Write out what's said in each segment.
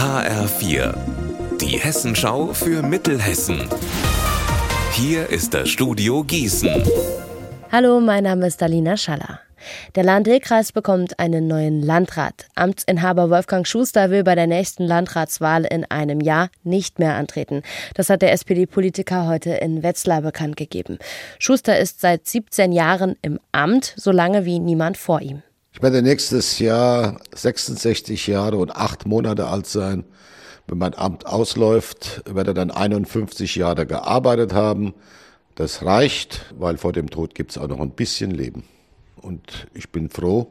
HR4, die Hessenschau für Mittelhessen. Hier ist das Studio Gießen. Hallo, mein Name ist Alina Schaller. Der Lahn-Dill-Kreis bekommt einen neuen Landrat. Amtsinhaber Wolfgang Schuster will bei der nächsten Landratswahl in einem Jahr nicht mehr antreten. Das hat der SPD-Politiker heute in Wetzlar bekannt gegeben. Schuster ist seit 17 Jahren im Amt, so lange wie niemand vor ihm. Ich werde nächstes Jahr 66 Jahre und acht Monate alt sein. Wenn mein Amt ausläuft, werde dann 51 Jahre gearbeitet haben. Das reicht, weil vor dem Tod gibt es auch noch ein bisschen Leben. Und ich bin froh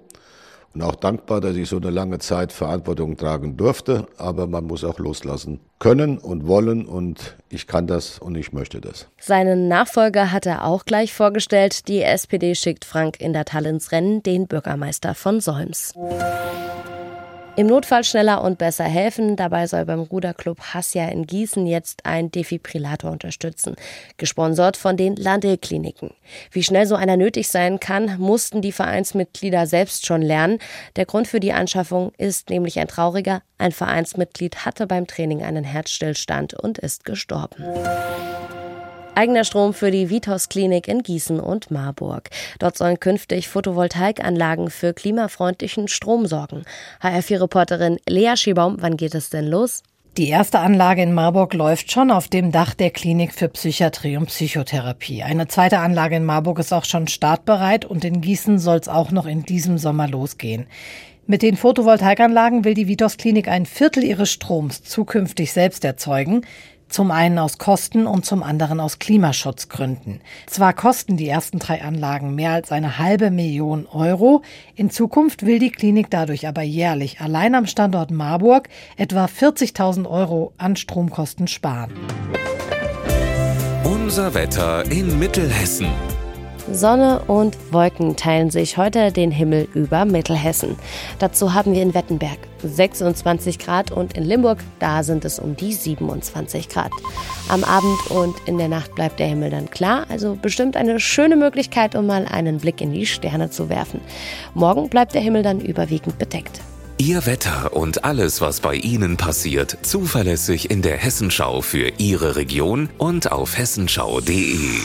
und auch dankbar, dass ich so eine lange Zeit Verantwortung tragen durfte. Aber man muss auch loslassen können und wollen und ich kann das und ich möchte das. Seinen Nachfolger hat er auch gleich vorgestellt. Die SPD schickt Frank in der Rennen, den Bürgermeister von Solms. Im Notfall schneller und besser helfen. Dabei soll beim Ruderclub Hassia in Gießen jetzt ein Defibrillator unterstützen. Gesponsert von den Landil-Kliniken. Wie schnell so einer nötig sein kann, mussten die Vereinsmitglieder selbst schon lernen. Der Grund für die Anschaffung ist nämlich ein trauriger. Ein Vereinsmitglied hatte beim Training einen Herzstillstand und ist gestorben. Eigener Strom für die Vitos Klinik in Gießen und Marburg. Dort sollen künftig Photovoltaikanlagen für klimafreundlichen Strom sorgen. HR4-Reporterin Lea Schibaum, wann geht es denn los? Die erste Anlage in Marburg läuft schon auf dem Dach der Klinik für Psychiatrie und Psychotherapie. Eine zweite Anlage in Marburg ist auch schon startbereit und in Gießen soll es auch noch in diesem Sommer losgehen. Mit den Photovoltaikanlagen will die Vitos Klinik ein Viertel ihres Stroms zukünftig selbst erzeugen. Zum einen aus Kosten und zum anderen aus Klimaschutzgründen. Zwar kosten die ersten drei Anlagen mehr als eine halbe Million Euro, in Zukunft will die Klinik dadurch aber jährlich allein am Standort Marburg etwa 40.000 Euro an Stromkosten sparen. Unser Wetter in Mittelhessen. Sonne und Wolken teilen sich heute den Himmel über Mittelhessen. Dazu haben wir in Wettenberg 26 Grad und in Limburg, da sind es um die 27 Grad. Am Abend und in der Nacht bleibt der Himmel dann klar, also bestimmt eine schöne Möglichkeit, um mal einen Blick in die Sterne zu werfen. Morgen bleibt der Himmel dann überwiegend bedeckt. Ihr Wetter und alles, was bei Ihnen passiert, zuverlässig in der Hessenschau für Ihre Region und auf hessenschau.de.